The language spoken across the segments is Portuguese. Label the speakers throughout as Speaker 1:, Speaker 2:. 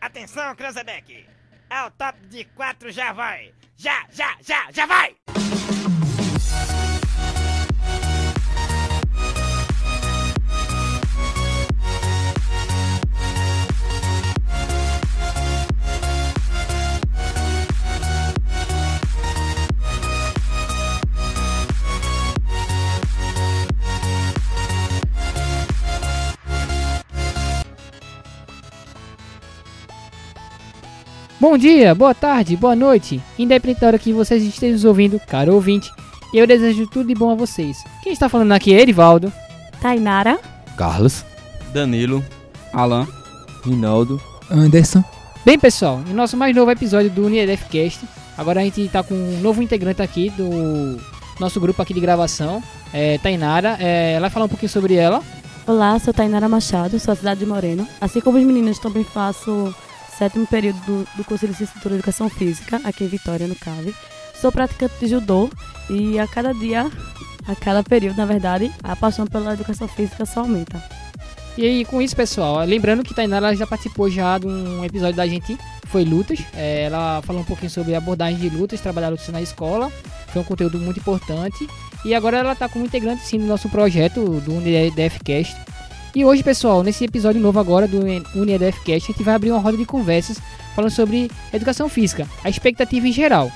Speaker 1: Atenção, Cranzebeck! Ao top de quatro já vai! Já, já, já, já vai!
Speaker 2: Bom dia, boa tarde, boa noite, independente da hora que vocês estejam nos ouvindo, caro ouvinte, eu desejo tudo de bom a vocês. Quem está falando aqui é Erivaldo.
Speaker 3: Tainara.
Speaker 4: Carlos.
Speaker 5: Danilo.
Speaker 6: Alan.
Speaker 7: Rinaldo.
Speaker 8: Anderson.
Speaker 2: Bem, pessoal, no nosso mais novo episódio do UniedFcast, agora a gente está com um novo integrante aqui do nosso grupo aqui de gravação, é, Tainara. É, ela vai falar um pouquinho sobre ela.
Speaker 3: Olá, sou Tainara Machado, sou a cidade de Moreno. Assim como os meninos, também faço sétimo período do, do curso de licenciatura em Educação Física, aqui em Vitória, no CAVE. Sou praticante de judô e a cada dia, a cada período, na verdade, a paixão pela educação física só aumenta.
Speaker 2: E aí, com isso, pessoal, lembrando que Tainara já participou já de um episódio da gente, foi lutas. É, ela falou um pouquinho sobre abordagem de lutas, trabalhar lutas na escola. Foi um conteúdo muito importante. E agora ela está como integrante sim do nosso projeto do UniDFcast. E hoje, pessoal, nesse episódio novo agora do UniDFcast, a gente vai abrir uma roda de conversas falando sobre educação física, a expectativa em geral.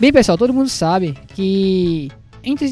Speaker 2: Bem, pessoal, todo mundo sabe que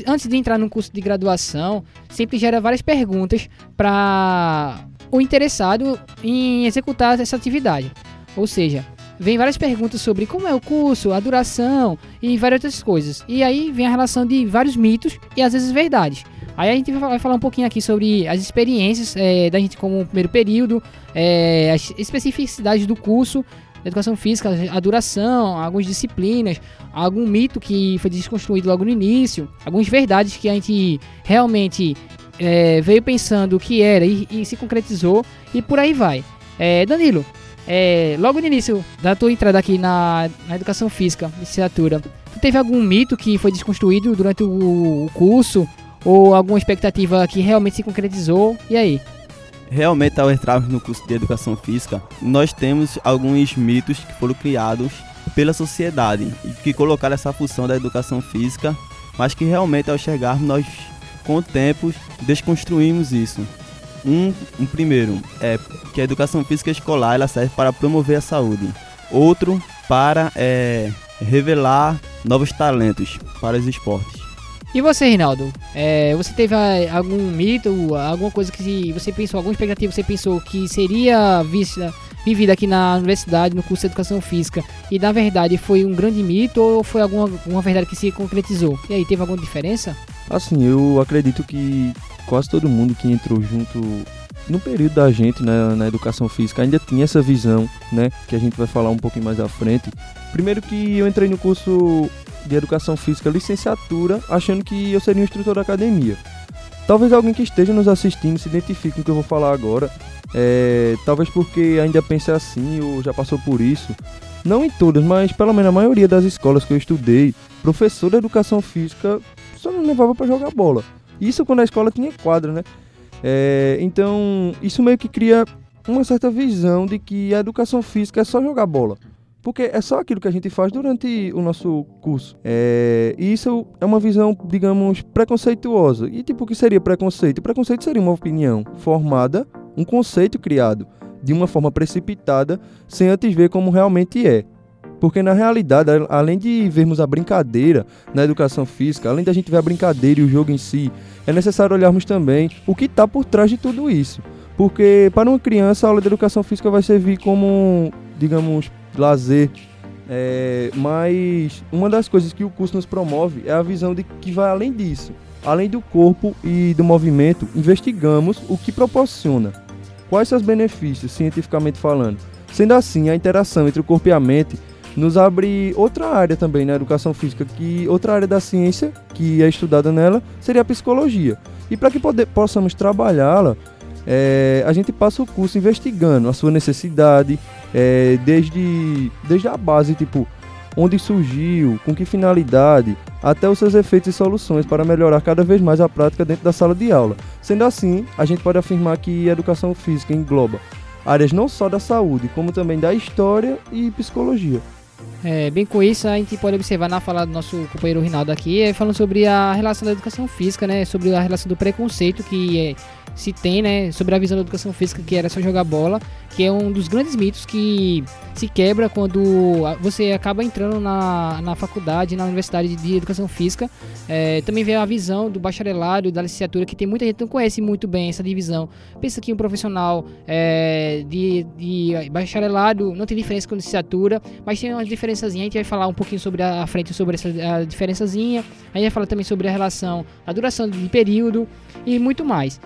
Speaker 2: antes de entrar num curso de graduação, sempre gera várias perguntas para o interessado em executar essa atividade. Ou seja, vem várias perguntas sobre como é o curso, a duração e várias outras coisas. E aí vem a relação de vários mitos e às vezes verdades. Aí a gente vai falar um pouquinho aqui sobre as experiências é, da gente como primeiro período, é, as especificidades do curso, da educação física, a duração, algumas disciplinas, algum mito que foi desconstruído logo no início, algumas verdades que a gente realmente é, veio pensando que era e, e, se concretizou e por aí vai. Danilo, logo no início da tua entrada aqui na, na educação física, licenciatura, tu teve algum mito que foi desconstruído durante o, o curso ou alguma expectativa que realmente se concretizou? E aí?
Speaker 5: Realmente, ao entrarmos no curso de educação física, nós temos alguns mitos que foram criados pela sociedade e que colocaram essa função da educação física, mas que realmente, ao chegarmos, nós, com o tempo, desconstruímos isso. Um, um primeiro é que a educação física escolar ela serve para promover a saúde. Outro, para é, revelar novos talentos para os esportes.
Speaker 2: E você, Rinaldo? É, você teve ah, algum mito, alguma coisa que você pensou, alguma expectativa você pensou que seria vista, vivida aqui na universidade, no curso de educação física, e na verdade foi um grande mito ou foi alguma, alguma verdade que se concretizou? E aí, teve alguma diferença?
Speaker 7: Assim, eu acredito que quase todo mundo que entrou junto no período da gente né, na educação física ainda tinha essa visão, né, que a gente vai falar um pouquinho mais à frente. Primeiro que eu entrei no curso de educação física licenciatura, achando que eu seria um instrutor da academia. Talvez alguém que esteja nos assistindo se identifique com o que eu vou falar agora. É, talvez porque ainda pense assim ou já passou por isso. Não em todas, mas pelo menos a maioria das escolas que eu estudei, professor de educação física só não levava para jogar bola. Isso quando a escola tinha quadra, né? É, então, isso meio que cria uma certa visão de que a educação física é só jogar bola. Porque é só aquilo que a gente faz durante o nosso curso. É, e isso é uma visão, digamos, preconceituosa. E tipo, o que seria preconceito? Preconceito seria uma opinião formada, um conceito criado de uma forma precipitada, sem antes ver como realmente é. Porque na realidade, além de vermos a brincadeira na educação física, além da gente ver a brincadeira e o jogo em si, é necessário olharmos também o que está por trás de tudo isso. Porque para uma criança, a aula de educação física vai servir como, digamos, lazer. É, mas uma das coisas que o curso nos promove é a visão de que vai além disso. Além do corpo e do movimento, investigamos o que proporciona. Quais seus benefícios, cientificamente falando. Sendo assim, a interação entre o corpo e a mente nos abre outra área também na educação física, que outra área da ciência que é estudada nela seria a psicologia. E para que poder, possamos trabalhá-la, é, a gente passa o curso investigando a sua necessidade, é, desde, desde a base, tipo, onde surgiu, com que finalidade, até os seus efeitos e soluções para melhorar cada vez mais a prática dentro da sala de aula. Sendo assim, a gente pode afirmar que a educação física engloba áreas não só da saúde, como também da história e psicologia.
Speaker 2: É, bem com isso, a gente pode observar na fala do nosso companheiro Rinaldo aqui, é, falando sobre a relação da educação física, né? Sobre a relação do preconceito que é, se tem, né? Sobre a visão da educação física que era só jogar bola, que é um dos grandes mitos que se quebra quando você acaba entrando na, na faculdade, na universidade de educação física. É, também vê a visão do bacharelado, da licenciatura, que tem muita gente que não conhece muito bem essa divisão. Pensa que um profissional é, de, de bacharelado não tem diferença com licenciatura, mas tem umas diferençazinhas. A gente vai falar um pouquinho sobre a, a frente sobre essa a diferençazinha. A gente vai falar também sobre a relação, a duração de período e muito mais.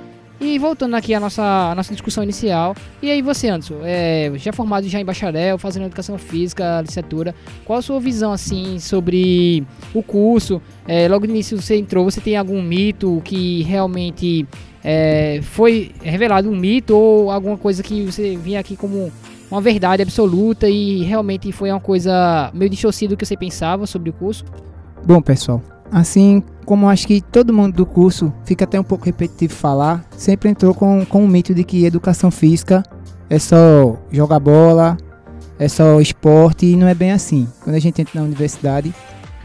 Speaker 2: E voltando aqui à nossa, à nossa discussão inicial, e aí você, Anderson, é, já formado já em bacharel, fazendo educação física, licenciatura, qual a sua visão, assim, sobre o curso? É, logo no início você entrou, você tem algum mito que realmente é, foi revelado um mito ou alguma coisa que você vinha aqui como uma verdade absoluta e realmente foi uma coisa meio distorcida do que você pensava sobre o curso?
Speaker 4: Bom, pessoal, assim como acho que todo mundo do curso fica até um pouco repetitivo falar, sempre entrou com, com o mito de que educação física é só jogar bola, é só esporte e não é bem assim. Quando a gente entra na universidade,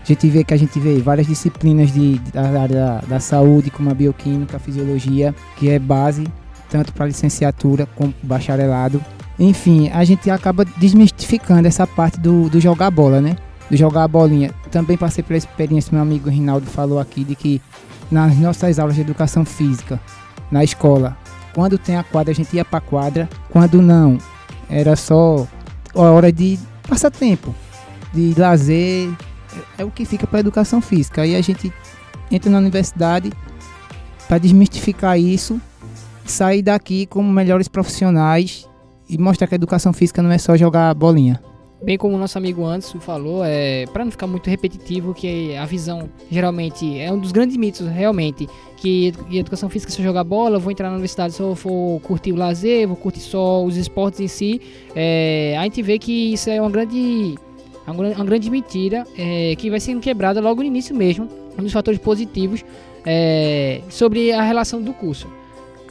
Speaker 4: a gente vê que a gente vê várias disciplinas de, da área da, da, saúde, como a bioquímica, a fisiologia, que é base tanto para licenciatura como bacharelado. Enfim, a gente acaba desmistificando essa parte do, do jogar bola, né? De jogar a bolinha. Também passei pela experiência, meu amigo Rinaldo falou aqui, de que nas nossas aulas de educação física, na escola, quando tem a quadra, a gente ia para a quadra, quando não, era só a hora de passatempo, de lazer, é o que fica para educação física. Aí a gente entra na universidade para desmistificar isso, sair daqui como melhores profissionais e mostrar que a educação física não é só jogar bolinha.
Speaker 2: Bem como o nosso amigo Anderson falou, é, para não ficar muito repetitivo, que a visão geralmente é um dos grandes mitos, realmente, que educação física é só jogar bola, vou entrar na universidade só vou curtir o lazer, vou curtir só os esportes em si. É, a gente vê que isso é uma grande, uma grande mentira é, que vai sendo quebrada logo no início mesmo, um dos fatores positivos é, sobre a relação do curso.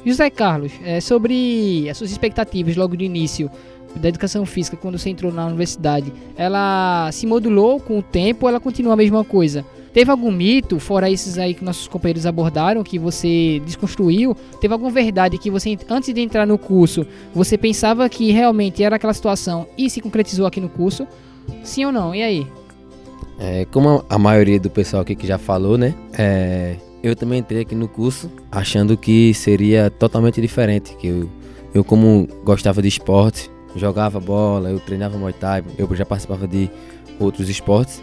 Speaker 2: José Carlos, é, sobre as suas expectativas logo no início da educação física quando você entrou na universidade, ela se modulou com o tempo ou ela continua a mesma coisa? Teve algum mito, fora esses aí que nossos companheiros abordaram, que você desconstruiu? Teve alguma verdade que você, antes de entrar no curso, você pensava que realmente era aquela situação e se concretizou aqui no curso? Sim ou não? E aí?
Speaker 6: É, como a maioria do pessoal aqui que já falou, né? É, eu também entrei aqui no curso achando que seria totalmente diferente. Que eu, eu como gostava de esporte, jogava bola, eu treinava Muay Thai, eu já participava de outros esportes.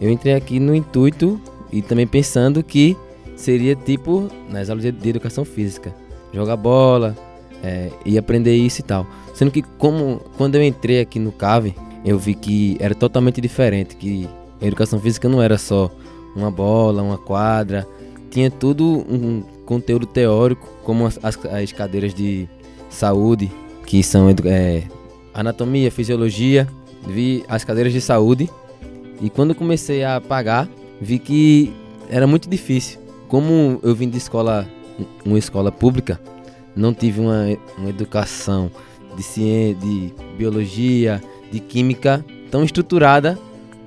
Speaker 6: Eu entrei aqui no intuito e também pensando que seria tipo nas aulas de educação física, jogar bola é, e aprender isso e tal. Sendo que como quando eu entrei aqui no CAVE, eu vi que era totalmente diferente, que a educação física não era só uma bola, uma quadra, tinha tudo um conteúdo teórico, como as, as cadeiras de saúde, que são é, anatomia, fisiologia, vi as cadeiras de saúde e quando comecei a pagar, vi que era muito difícil. Como eu vim de escola, uma escola pública, não tive uma, uma educação de ciência, de biologia, de química tão estruturada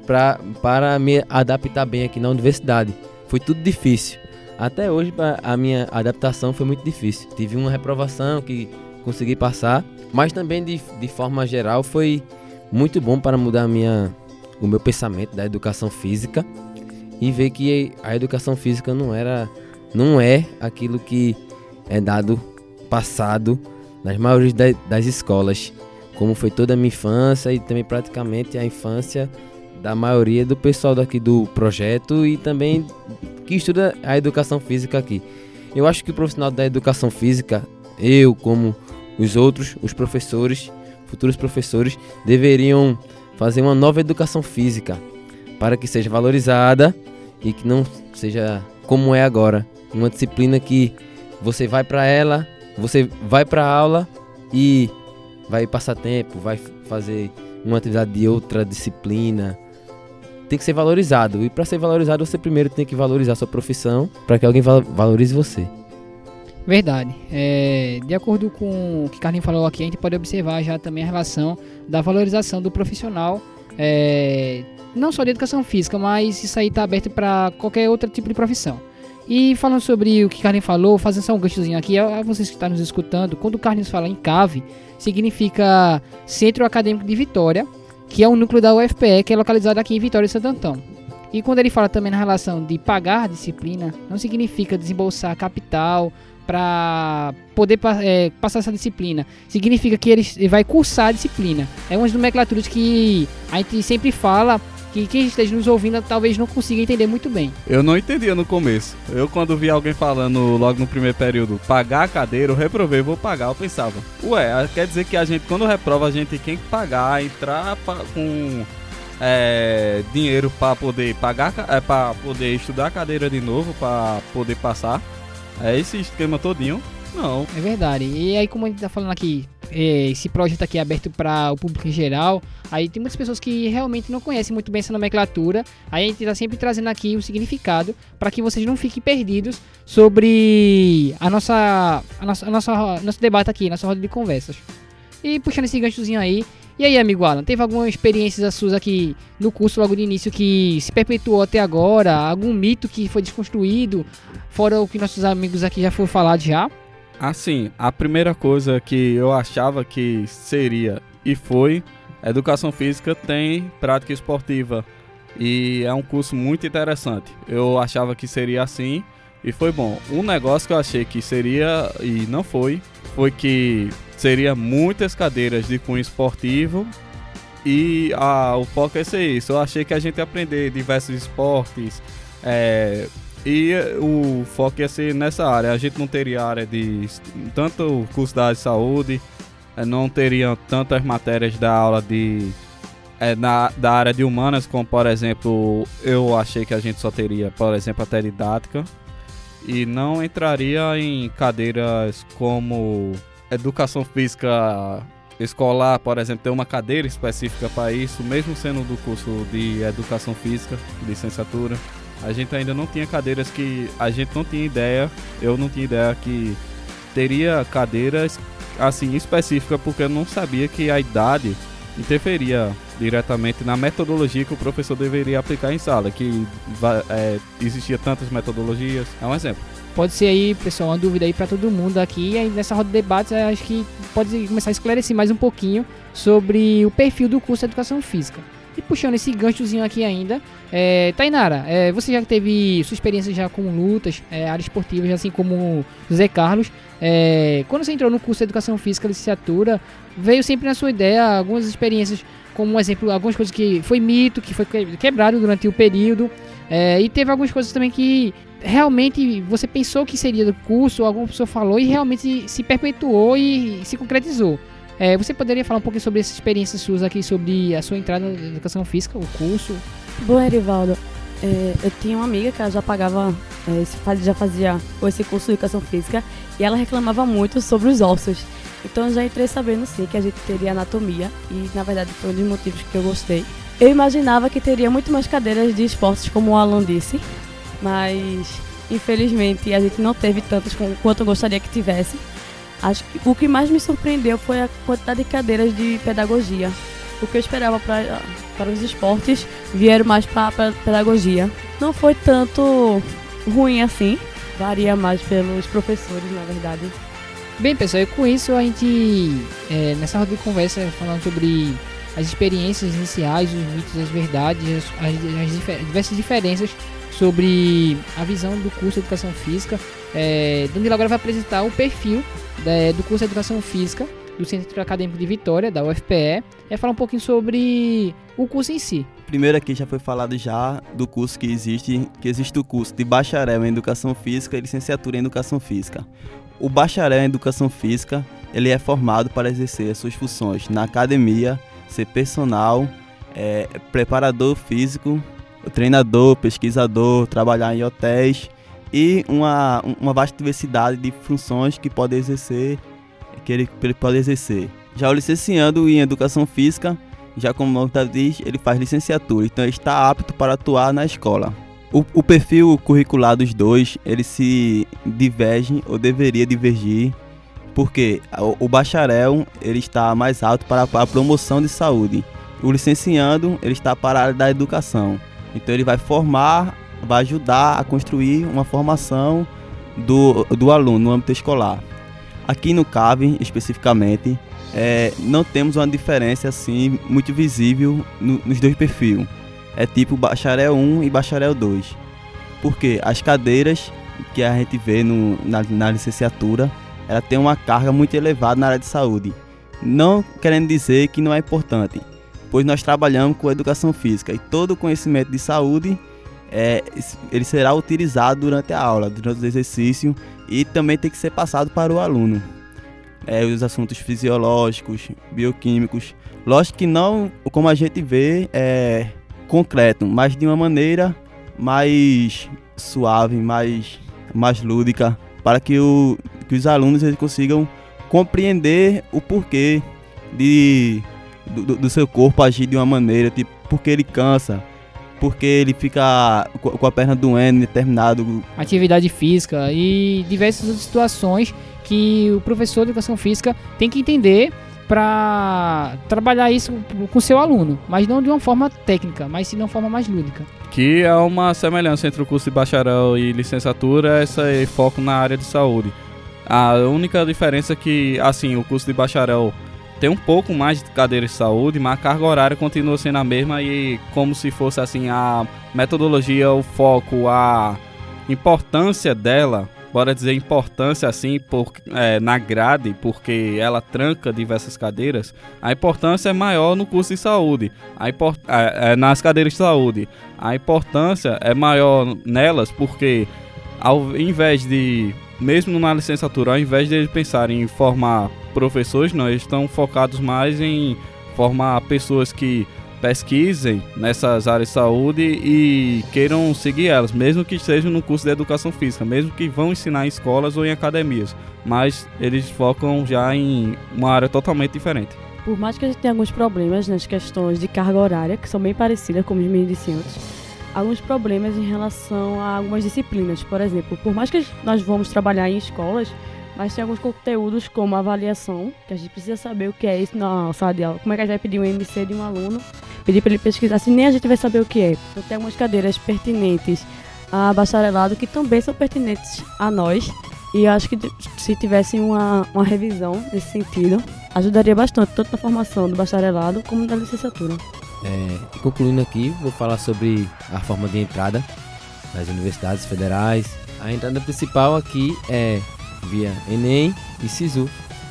Speaker 6: pra, para me adaptar bem aqui na universidade. Foi tudo difícil. Até hoje a minha adaptação foi muito difícil. Tive uma reprovação que consegui passar, mas também de, de forma geral foi muito bom para mudar minha, o meu pensamento da educação física e ver que a educação física não era não é aquilo que é dado passado nas maiores das escolas, como foi toda a minha infância e também praticamente a infância da maioria do pessoal daqui do projeto e também que estuda a educação física aqui. Eu acho que o profissional da educação física, eu como os outros, os professores, futuros professores, deveriam fazer uma nova educação física para que seja valorizada e que não seja como é agora, uma disciplina que você vai para ela, você vai para aula e vai passar tempo, vai fazer uma atividade de outra disciplina. Tem que ser valorizado. E para ser valorizado, você primeiro tem que valorizar a sua profissão para que alguém valorize você.
Speaker 2: Verdade. É, de acordo com o que Carlinhos falou aqui, a gente pode observar já também a relação da valorização do profissional, é, não só de educação física, mas isso aí está aberto para qualquer outro tipo de profissão. E falando sobre o que Carlinhos falou, fazendo só um ganchozinho aqui, a vocês que estão nos escutando, quando Carlinhos fala em CAVE, significa Centro Acadêmico de Vitória, que é o núcleo da UFPE, que é localizado aqui em Vitória e Santo Antão. E quando ele fala também na relação de pagar disciplina, não significa desembolsar capital para poder é, passar essa disciplina. Significa que ele vai cursar a disciplina. É uma das nomenclaturas que a gente sempre fala que quem esteja nos ouvindo talvez não consiga entender muito bem.
Speaker 8: Eu não entendia no começo. Eu quando vi alguém falando logo no primeiro período, pagar a cadeira, eu reprovei, vou pagar, eu pensava, ué, quer dizer que a gente quando reprova a gente tem que pagar, entrar pra, com é, dinheiro para poder pagar, é, para poder estudar a cadeira de novo, para poder passar. É esse esquema todinho. Não.
Speaker 2: É verdade. E aí como a gente tá falando aqui, é, esse projeto aqui é aberto para o público em geral. Aí tem muitas pessoas que realmente não conhecem muito bem essa nomenclatura. Aí a gente está sempre trazendo aqui o significado para que vocês não fiquem perdidos sobre a nossa, a nossa, a nossa nosso debate aqui, nossa roda de conversas. E puxando esse ganchozinho aí. E aí, amigo Alan, teve alguma experiência suas aqui no curso logo de início que se perpetuou até agora? Algum mito que foi desconstruído? Fora o que nossos amigos aqui já foram falar já?
Speaker 8: Assim, a primeira coisa que eu achava que seria e foi, educação física tem prática esportiva e é um curso muito interessante. Eu achava que seria assim e foi bom. Um negócio que eu achei que seria e não foi, foi que seria muitas cadeiras de cunho esportivo e ah, o foco é ser isso. Eu achei que a gente ia aprender diversos esportes, é, e o foco ia ser nessa área. A gente não teria área de. Tanto curso da área de saúde, eh, não teria tantas matérias da aula de. É, na, da área de humanas, como por exemplo, eu achei que a gente só teria, por exemplo, até didática. E não entraria em cadeiras como educação física escolar, por exemplo, ter uma cadeira específica para isso, mesmo sendo do curso de educação física, licenciatura a gente ainda não tinha cadeiras que a gente não tinha ideia, eu não tinha ideia que teria cadeiras assim específica porque eu não sabia que a idade interferia diretamente na metodologia que o professor deveria aplicar em sala, que é, existia tantas metodologias. É um exemplo.
Speaker 2: Pode ser aí, pessoal, uma dúvida aí para todo mundo aqui. E aí nessa roda de debates, acho que pode começar a esclarecer mais um pouquinho sobre o perfil do curso de Educação Física. E puxando esse ganchozinho aqui ainda, é, Tainara, é, você já teve sua experiência já com lutas, é, área esportiva, assim como Zé Carlos. É, quando você entrou no curso de Educação Física, licenciatura, veio sempre na sua ideia algumas experiências, como um exemplo, algumas coisas que foi mito, que foi quebrado durante o período, é, e teve algumas coisas também que realmente você pensou que seria do curso, alguma pessoa falou e realmente se perpetuou e se concretizou. É, você poderia falar um pouquinho sobre essa experiência sua aqui, sobre a sua entrada na educação física, o curso?
Speaker 3: Bom, Erivaldo, é, eu tinha uma amiga que ela já pagava, é, já fazia esse curso de educação física e ela reclamava muito sobre os ossos. Então eu já entrei sabendo sim que a gente teria anatomia e na verdade foi um dos motivos que eu gostei. Eu imaginava que teria muito mais cadeiras de esportes como o Alan disse, mas infelizmente a gente não teve tantas quanto eu gostaria que tivesse. Acho que o que mais me surpreendeu foi a quantidade de cadeiras de pedagogia. O que eu esperava para os esportes vieram mais para a pedagogia. Não foi tanto ruim assim, varia mais pelos professores, na verdade.
Speaker 2: Bem, pessoal, e com isso a gente, é, nessa roda de conversa, falando sobre as experiências iniciais, os mitos, as verdades, as, as, as diversas diferenças sobre a visão do curso de Educação Física. É, Danilo agora vai apresentar o perfil da, do curso de Educação Física do Centro Acadêmico de Vitória, da UFPE, é falar um pouquinho sobre o curso em si.
Speaker 5: Primeiro aqui já foi falado já do curso que existe, que existe o curso de bacharel em Educação Física e licenciatura em Educação Física. O bacharel em Educação Física, ele é formado para exercer as suas funções na academia, ser personal, é, preparador físico, treinador, pesquisador, trabalhar em hotéis e uma, uma vasta diversidade de funções que pode exercer, que ele, ele pode exercer. Já o licenciando em Educação Física, já como o nome diz, ele faz licenciatura, então está apto para atuar na escola. O, o perfil curricular dos dois, ele se diverge ou deveria divergir, porque o, bacharel ele está mais alto para a promoção de saúde. O licenciando ele está para a área da educação. Então ele vai formar, vai ajudar a construir uma formação do, do aluno no âmbito escolar. Aqui no CAV, especificamente, é, não temos uma diferença assim muito visível no, nos dois perfis é tipo bacharel 1 e bacharel 2. Porque as cadeiras que a gente vê no, na, na licenciatura, ela tem uma carga muito elevada na área de saúde. Não querendo dizer que não é importante, pois nós trabalhamos com educação física e todo o conhecimento de saúde é, ele será utilizado durante a aula, durante o exercício e também tem que ser passado para o aluno. É, os assuntos fisiológicos, bioquímicos. Lógico que não, como a gente vê, é, concreto, mas de uma maneira mais suave, mais, mais lúdica, para que, o, que os alunos eles consigam compreender o porquê de, do, do seu corpo agir de uma maneira, tipo, porque ele cansa, porque ele fica com a perna doendo em determinado
Speaker 2: atividade física e diversas outras situações que o professor de educação física tem que entender para trabalhar isso com seu aluno, mas não de uma forma técnica, mas sim de uma forma mais lúdica.
Speaker 8: Que é uma semelhança entre o curso de bacharel e licenciatura, essa é foco na área de saúde. A única diferença é que, assim, o curso de bacharel tem um pouco mais de cadeiras de saúde, mas a carga horária continua sendo a mesma e como se fosse assim a metodologia, o foco, a importância dela bora dizer, importância assim por, é, na grade, porque ela tranca diversas cadeiras, a importância é maior no curso de saúde, a import, é, é, nas cadeiras de saúde. A importância é maior nelas porque, ao invés de, mesmo na licenciatura, ao invés de eles pensarem em formar professores, não, eles estão focados mais em formar pessoas que pesquisem nessas áreas de saúde e queiram seguir elas, mesmo que estejam no curso de educação física, mesmo que vão ensinar em escolas ou em academias, mas eles focam já em uma área totalmente diferente.
Speaker 3: Por mais que a gente tenha alguns problemas nas questões de carga horária, que são bem parecidas, como os meninos disse antes, alguns problemas em relação a algumas disciplinas. Por exemplo, por mais que nós vamos trabalhar em escolas, mas tem alguns conteúdos como avaliação, que a gente precisa saber o que é isso na sala de aula. Como é que a gente vai pedir um MC de um aluno, pedir para ele pesquisar, se nem a gente vai saber o que é. Então tem algumas cadeiras pertinentes a bacharelado que também são pertinentes a nós. E acho que se tivesse uma, uma revisão nesse sentido, ajudaria bastante, tanto na formação do bacharelado como na licenciatura.
Speaker 6: É, concluindo aqui, vou falar sobre a forma de entrada das universidades federais. A entrada principal aqui é via Enem e Sisu.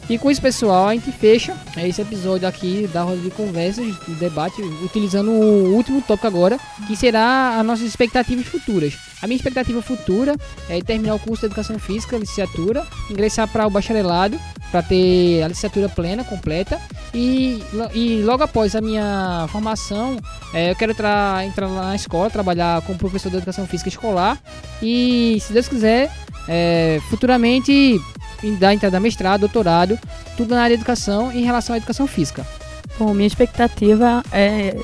Speaker 2: E com isso, pessoal, a gente fecha esse episódio aqui da roda de conversas, de debate, utilizando o último tópico agora, que será as nossas expectativas futuras. A minha expectativa futura é terminar o curso de Educação Física, licenciatura, ingressar para o bacharelado, para ter a licenciatura plena, completa, e, e logo após a minha formação, é, eu quero entrar, entrar na escola, trabalhar como professor de Educação Física escolar, e se Deus quiser, é, futuramente dar entrada mestrado, doutorado, tudo na área de educação em relação à educação física.
Speaker 3: Bom, minha expectativa é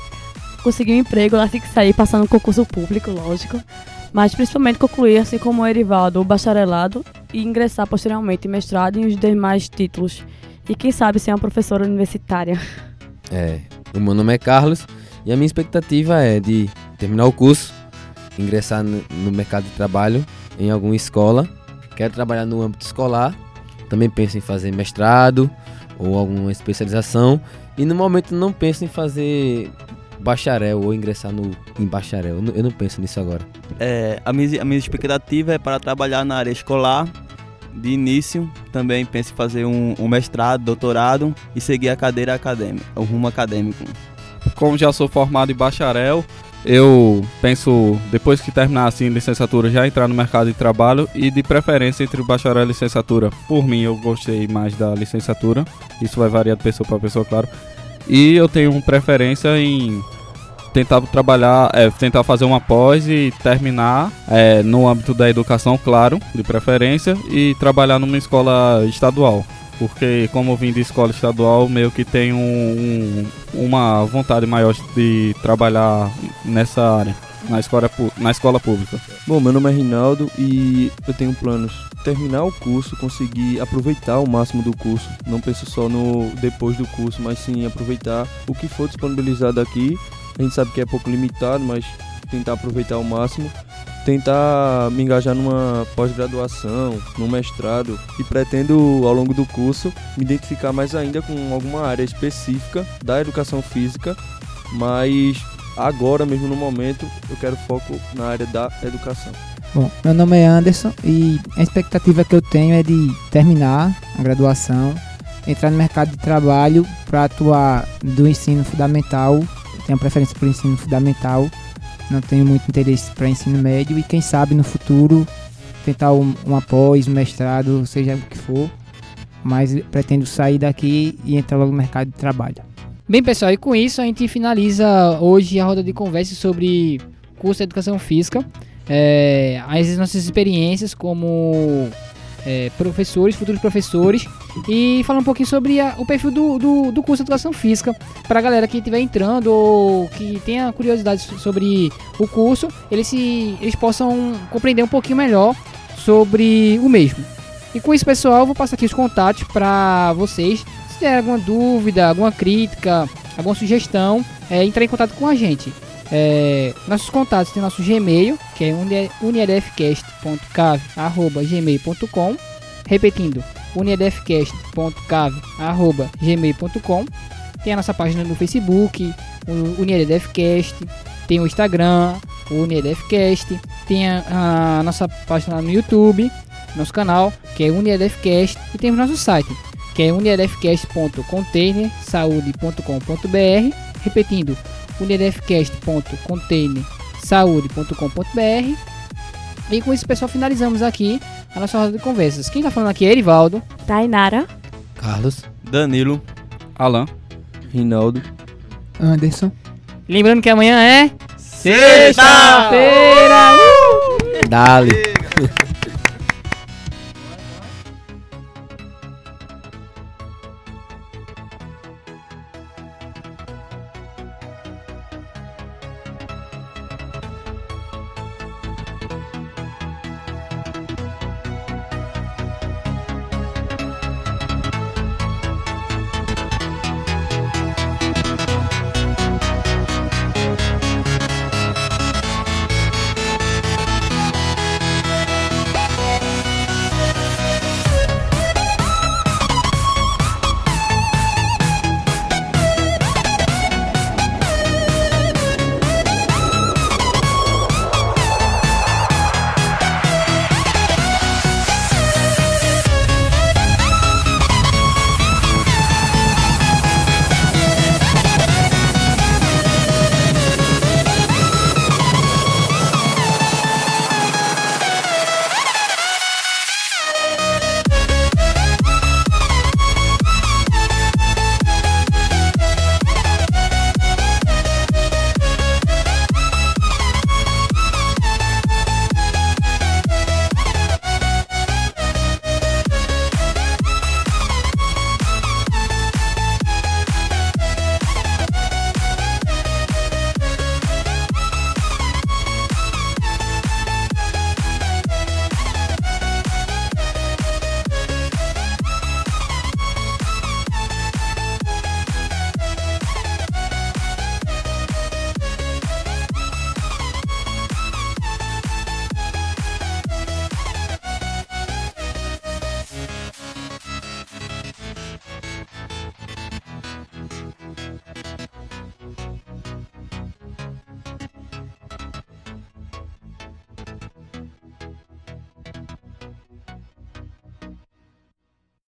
Speaker 3: conseguir um emprego assim que sair, passando no concurso público, lógico, mas principalmente concluir, assim como o Erivaldo, o bacharelado e ingressar posteriormente em mestrado e os demais títulos. E quem sabe ser uma professora universitária.
Speaker 6: É, o meu nome é Carlos e a minha expectativa é de terminar o curso, ingressar no, mercado de trabalho em alguma escola. Quero trabalhar no âmbito escolar. Também penso em fazer mestrado ou alguma especialização. E no momento não penso em fazer bacharel ou ingressar no, em bacharel. Eu não, penso nisso agora.
Speaker 5: É, a, minha, a minha expectativa é para trabalhar na área escolar. De início, também penso em fazer um, um mestrado, doutorado e seguir a cadeira acadêmica, o rumo acadêmico.
Speaker 8: Como já sou formado em bacharel, eu penso, depois que terminar assim licenciatura, já entrar no mercado de trabalho e de preferência entre bacharel e licenciatura. Por mim, eu gostei mais da licenciatura. Isso vai variar de pessoa para pessoa, claro. E eu tenho preferência em tentar trabalhar, é, tentar fazer uma pós e terminar é, no âmbito da educação, claro, de preferência, e trabalhar numa escola estadual porque como eu vim de escola estadual, meio que tenho um, uma vontade maior de trabalhar nessa área. na escola, na escola pública.
Speaker 7: Bom, meu nome é Rinaldo e eu tenho planos terminar o curso, conseguir aproveitar o máximo do curso. Não penso só no depois do curso, mas sim aproveitar o que for disponibilizado aqui. A gente sabe que é pouco limitado, mas tentar aproveitar ao máximo. Tentar me engajar numa pós-graduação, num mestrado e pretendo ao longo do curso me identificar mais ainda com alguma área específica da educação física, mas agora mesmo no momento eu quero foco na área da educação.
Speaker 4: Bom, meu nome é Anderson e a expectativa que eu tenho é de terminar a graduação, entrar no mercado de trabalho para atuar do ensino fundamental. Tenho preferência por ensino fundamental, não tenho muito interesse para ensino médio e quem sabe no futuro tentar um, um após, um mestrado, seja o que for. Mas pretendo sair daqui e entrar logo no mercado de trabalho.
Speaker 2: Bem, pessoal, e com isso a gente finaliza hoje a roda de conversa sobre curso de educação física. É, as nossas experiências como é, professores, futuros professores, e falar um pouquinho sobre a- o perfil do, do, do curso de educação física para a galera que estiver entrando ou que tenha curiosidade so- sobre o curso, eles, se, eles possam compreender um pouquinho melhor sobre o mesmo. E com isso, pessoal, eu vou passar aqui os contatos para vocês. Se tiver alguma dúvida, alguma crítica, alguma sugestão, é, entrar em contato com a gente. É, nossos contatos tem nosso Gmail, que é uni- unidfcast.cave.gmail.com Repetindo, unidfcast.cave.gmail.com Tem a nossa página no Facebook, o Unidfcast, tem o Instagram, o tem a, a nossa página no YouTube, nosso canal, que é Unidfcast, e temos nosso site, que é unidfcast.containersaude.com.br Repetindo, unidfcast.containersaude.com.br E com isso, pessoal, finalizamos aqui a nossa roda de conversas. Quem tá falando aqui é Erivaldo.
Speaker 3: Tainara.
Speaker 6: Carlos.
Speaker 5: Danilo.
Speaker 8: Alan.
Speaker 7: Rinaldo.
Speaker 4: Anderson.
Speaker 2: Lembrando que amanhã é
Speaker 5: Sexta!
Speaker 2: sexta-feira.
Speaker 6: Dali.